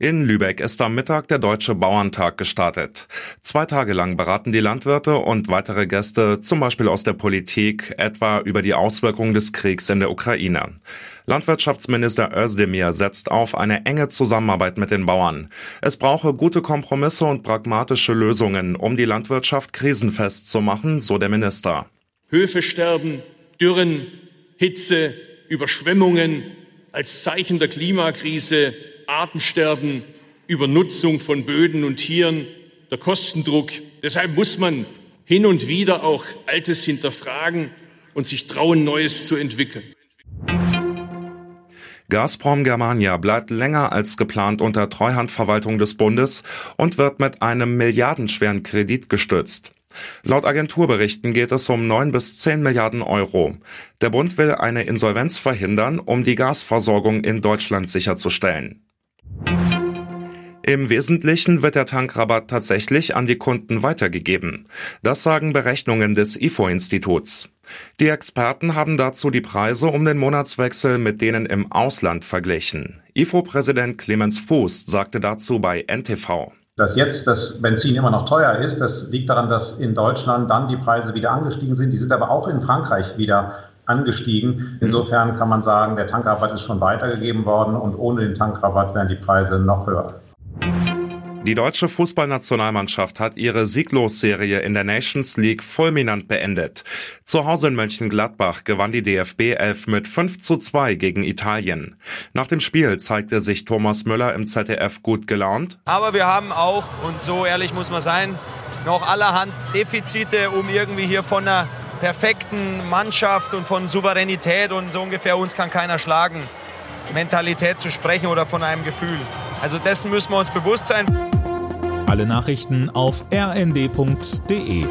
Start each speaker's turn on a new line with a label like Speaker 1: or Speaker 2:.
Speaker 1: In Lübeck ist am Mittag der Deutsche Bauerntag gestartet. Zwei Tage lang beraten die Landwirte und weitere Gäste, zum Beispiel aus der Politik, etwa über die Auswirkungen des Kriegs in der Ukraine. Landwirtschaftsminister Özdemir setzt auf eine enge Zusammenarbeit mit den Bauern. Es brauche gute Kompromisse und pragmatische Lösungen, um die Landwirtschaft krisenfest zu machen, so der Minister.
Speaker 2: Höfe sterben, Dürren, Hitze, Überschwemmungen als Zeichen der Klimakrise Artensterben, Übernutzung von Böden und Tieren, der Kostendruck. Deshalb muss man hin und wieder auch Altes hinterfragen und sich trauen, Neues zu entwickeln.
Speaker 1: Gazprom Germania bleibt länger als geplant unter Treuhandverwaltung des Bundes und wird mit einem milliardenschweren Kredit gestützt. Laut Agenturberichten geht es um 9 bis 10 Milliarden Euro. Der Bund will eine Insolvenz verhindern, um die Gasversorgung in Deutschland sicherzustellen. Im Wesentlichen wird der Tankrabatt tatsächlich an die Kunden weitergegeben. Das sagen Berechnungen des IFO-Instituts. Die Experten haben dazu die Preise um den Monatswechsel mit denen im Ausland verglichen. IFO-Präsident Clemens Fuß sagte dazu bei NTV.
Speaker 3: Dass jetzt das Benzin immer noch teuer ist, das liegt daran, dass in Deutschland dann die Preise wieder angestiegen sind. Die sind aber auch in Frankreich wieder angestiegen. Insofern kann man sagen, der Tankrabatt ist schon weitergegeben worden und ohne den Tankrabatt wären die Preise noch höher.
Speaker 1: Die deutsche Fußballnationalmannschaft hat ihre Sieglosserie in der Nations League fulminant beendet. Zu Hause in Mönchengladbach gewann die DFB 11 mit 5 zu 2 gegen Italien. Nach dem Spiel zeigte sich Thomas Müller im ZDF gut gelaunt.
Speaker 4: Aber wir haben auch, und so ehrlich muss man sein, noch allerhand Defizite, um irgendwie hier von einer perfekten Mannschaft und von Souveränität und so ungefähr uns kann keiner schlagen. Mentalität zu sprechen oder von einem Gefühl. Also dessen müssen wir uns bewusst sein.
Speaker 5: Alle Nachrichten auf rnd.de